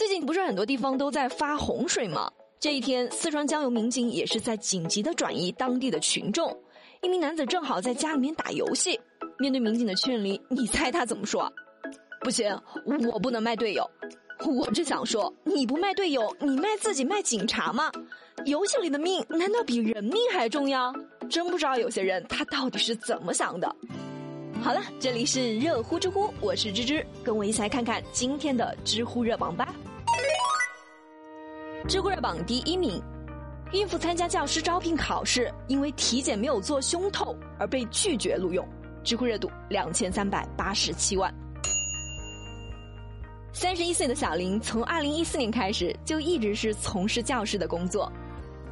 最近不是很多地方都在发洪水吗？这一天，四川江油民警也是在紧急的转移当地的群众。一名男子正好在家里面打游戏，面对民警的劝离，你猜他怎么说？不行，我不能卖队友。我只想说，你不卖队友，你卖自己卖警察吗？游戏里的命难道比人命还重要？真不知道有些人他到底是怎么想的。好了，这里是热乎知乎，我是芝芝，跟我一起来看看今天的知乎热榜吧。知乎热榜第一名，孕妇参加教师招聘考试，因为体检没有做胸透而被拒绝录用。知乎热度两千三百八十七万。三十一岁的小林从二零一四年开始就一直是从事教师的工作，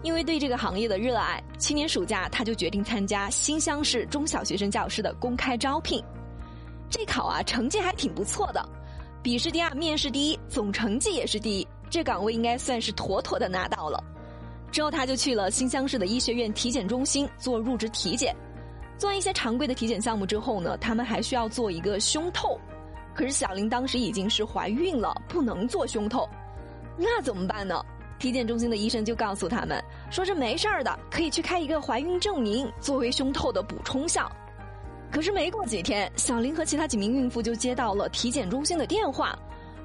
因为对这个行业的热爱，去年暑假他就决定参加新乡市中小学生教师的公开招聘。这考啊，成绩还挺不错的，笔试第二，面试第一，总成绩也是第一，这岗位应该算是妥妥的拿到了。之后他就去了新乡市的医学院体检中心做入职体检，做完一些常规的体检项目之后呢，他们还需要做一个胸透。可是小林当时已经是怀孕了，不能做胸透，那怎么办呢？体检中心的医生就告诉他们说：“是没事儿的，可以去开一个怀孕证明作为胸透的补充项。”可是没过几天，小林和其他几名孕妇就接到了体检中心的电话，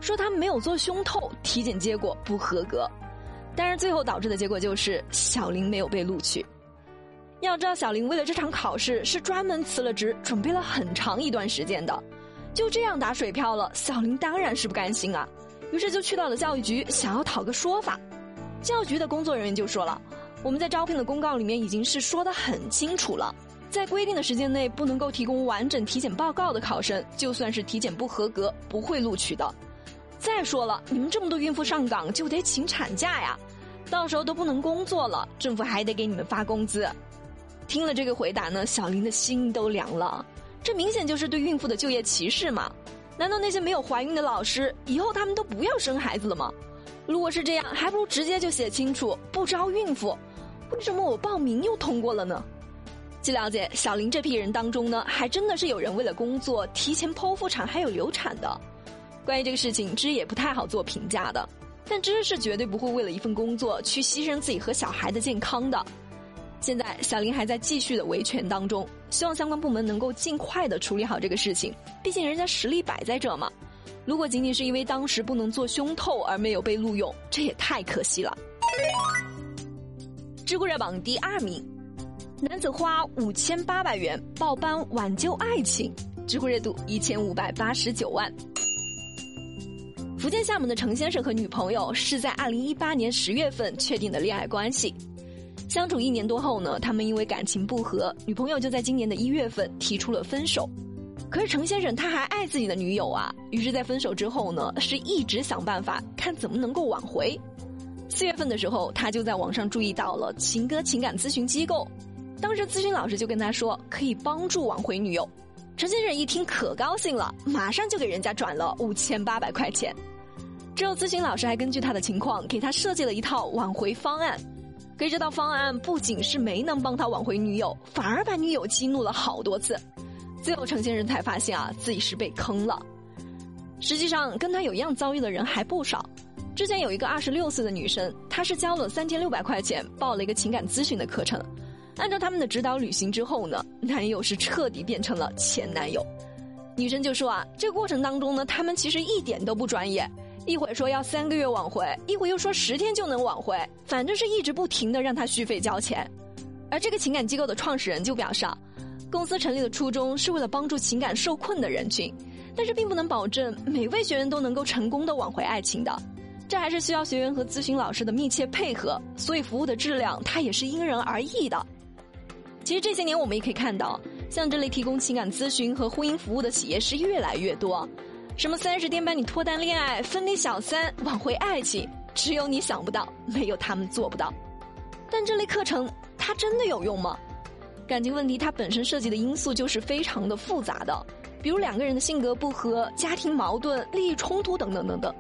说他没有做胸透，体检结果不合格。但是最后导致的结果就是小林没有被录取。要知道，小林为了这场考试是专门辞了职，准备了很长一段时间的。就这样打水漂了，小林当然是不甘心啊，于是就去到了教育局，想要讨个说法。教育局的工作人员就说了：“我们在招聘的公告里面已经是说的很清楚了，在规定的时间内不能够提供完整体检报告的考生，就算是体检不合格，不会录取的。再说了，你们这么多孕妇上岗就得请产假呀，到时候都不能工作了，政府还得给你们发工资。”听了这个回答呢，小林的心都凉了。这明显就是对孕妇的就业歧视嘛？难道那些没有怀孕的老师以后他们都不要生孩子了吗？如果是这样，还不如直接就写清楚不招孕妇。为什么我报名又通过了呢？据了解，小林这批人当中呢，还真的是有人为了工作提前剖腹产还有流产的。关于这个事情，芝也不太好做评价的。但芝是绝对不会为了一份工作去牺牲自己和小孩的健康的。现在小林还在继续的维权当中，希望相关部门能够尽快的处理好这个事情。毕竟人家实力摆在这嘛。如果仅仅是因为当时不能做胸透而没有被录用，这也太可惜了。知乎热榜第二名，男子花五千八百元报班挽救爱情，知乎热度一千五百八十九万。福建厦门的程先生和女朋友是在二零一八年十月份确定的恋爱关系。相处一年多后呢，他们因为感情不和，女朋友就在今年的一月份提出了分手。可是程先生他还爱自己的女友啊，于是，在分手之后呢，是一直想办法看怎么能够挽回。四月份的时候，他就在网上注意到了情歌情感咨询机构，当时咨询老师就跟他说可以帮助挽回女友。程先生一听可高兴了，马上就给人家转了五千八百块钱。之后，咨询老师还根据他的情况给他设计了一套挽回方案。可这套方案不仅是没能帮他挽回女友，反而把女友激怒了好多次。最后，程先生才发现啊，自己是被坑了。实际上，跟他有一样遭遇的人还不少。之前有一个二十六岁的女生，她是交了三千六百块钱报了一个情感咨询的课程。按照他们的指导履行之后呢，男友是彻底变成了前男友。女生就说啊，这个过程当中呢，他们其实一点都不专业。一会儿说要三个月挽回，一会儿又说十天就能挽回，反正是一直不停的让他续费交钱。而这个情感机构的创始人就表示，公司成立的初衷是为了帮助情感受困的人群，但是并不能保证每位学员都能够成功的挽回爱情的，这还是需要学员和咨询老师的密切配合，所以服务的质量它也是因人而异的。其实这些年我们也可以看到，像这类提供情感咨询和婚姻服务的企业是越来越多。什么三十天帮你脱单恋爱、分离小三、挽回爱情，只有你想不到，没有他们做不到。但这类课程它真的有用吗？感情问题它本身涉及的因素就是非常的复杂的，比如两个人的性格不合、家庭矛盾、利益冲突等等等等。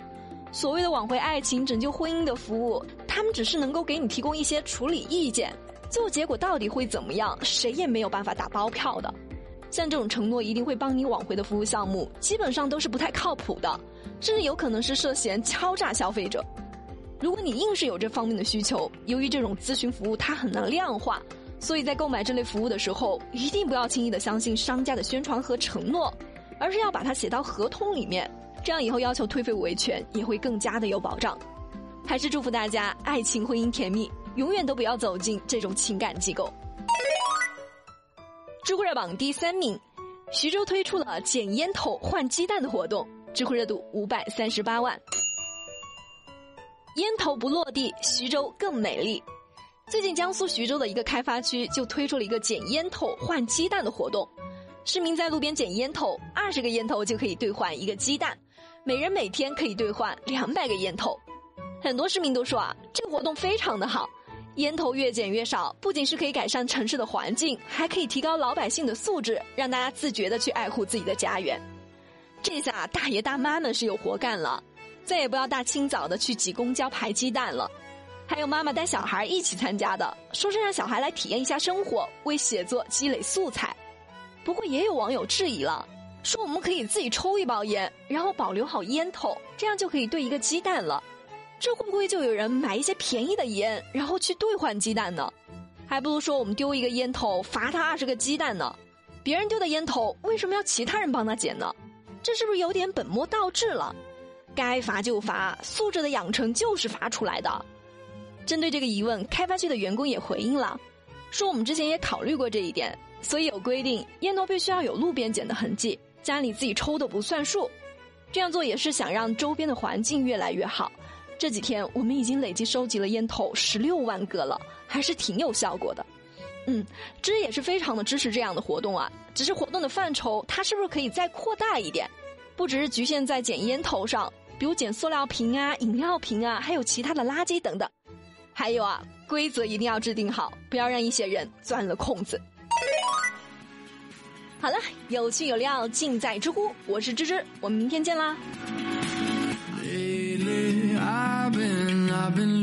所谓的挽回爱情、拯救婚姻的服务，他们只是能够给你提供一些处理意见，最后结果到底会怎么样，谁也没有办法打包票的。像这种承诺一定会帮你挽回的服务项目，基本上都是不太靠谱的，甚至有可能是涉嫌敲诈消费者。如果你硬是有这方面的需求，由于这种咨询服务它很难量化，所以在购买这类服务的时候，一定不要轻易的相信商家的宣传和承诺，而是要把它写到合同里面，这样以后要求退费维权也会更加的有保障。还是祝福大家爱情婚姻甜蜜，永远都不要走进这种情感机构。知乎热榜第三名，徐州推出了捡烟头换鸡蛋的活动，知乎热度五百三十八万。烟头不落地，徐州更美丽。最近，江苏徐州的一个开发区就推出了一个捡烟头换鸡蛋的活动。市民在路边捡烟头，二十个烟头就可以兑换一个鸡蛋，每人每天可以兑换两百个烟头。很多市民都说啊，这个活动非常的好。烟头越捡越少，不仅是可以改善城市的环境，还可以提高老百姓的素质，让大家自觉的去爱护自己的家园。这下大爷大妈们是有活干了，再也不要大清早的去挤公交排鸡蛋了。还有妈妈带小孩一起参加的，说是让小孩来体验一下生活，为写作积累素材。不过也有网友质疑了，说我们可以自己抽一包烟，然后保留好烟头，这样就可以兑一个鸡蛋了。这会不会就有人买一些便宜的烟，然后去兑换鸡蛋呢？还不如说我们丢一个烟头，罚他二十个鸡蛋呢。别人丢的烟头，为什么要其他人帮他捡呢？这是不是有点本末倒置了？该罚就罚，素质的养成就是罚出来的。针对这个疑问，开发区的员工也回应了，说我们之前也考虑过这一点，所以有规定，烟头必须要有路边捡的痕迹，家里自己抽的不算数。这样做也是想让周边的环境越来越好。这几天我们已经累计收集了烟头十六万个了，还是挺有效果的。嗯，芝也是非常的支持这样的活动啊。只是活动的范畴，它是不是可以再扩大一点？不只是局限在捡烟头上，比如捡塑料瓶啊、饮料瓶啊，还有其他的垃圾等等。还有啊，规则一定要制定好，不要让一些人钻了空子。好了，有趣有料尽在知乎，我是芝芝，我们明天见啦。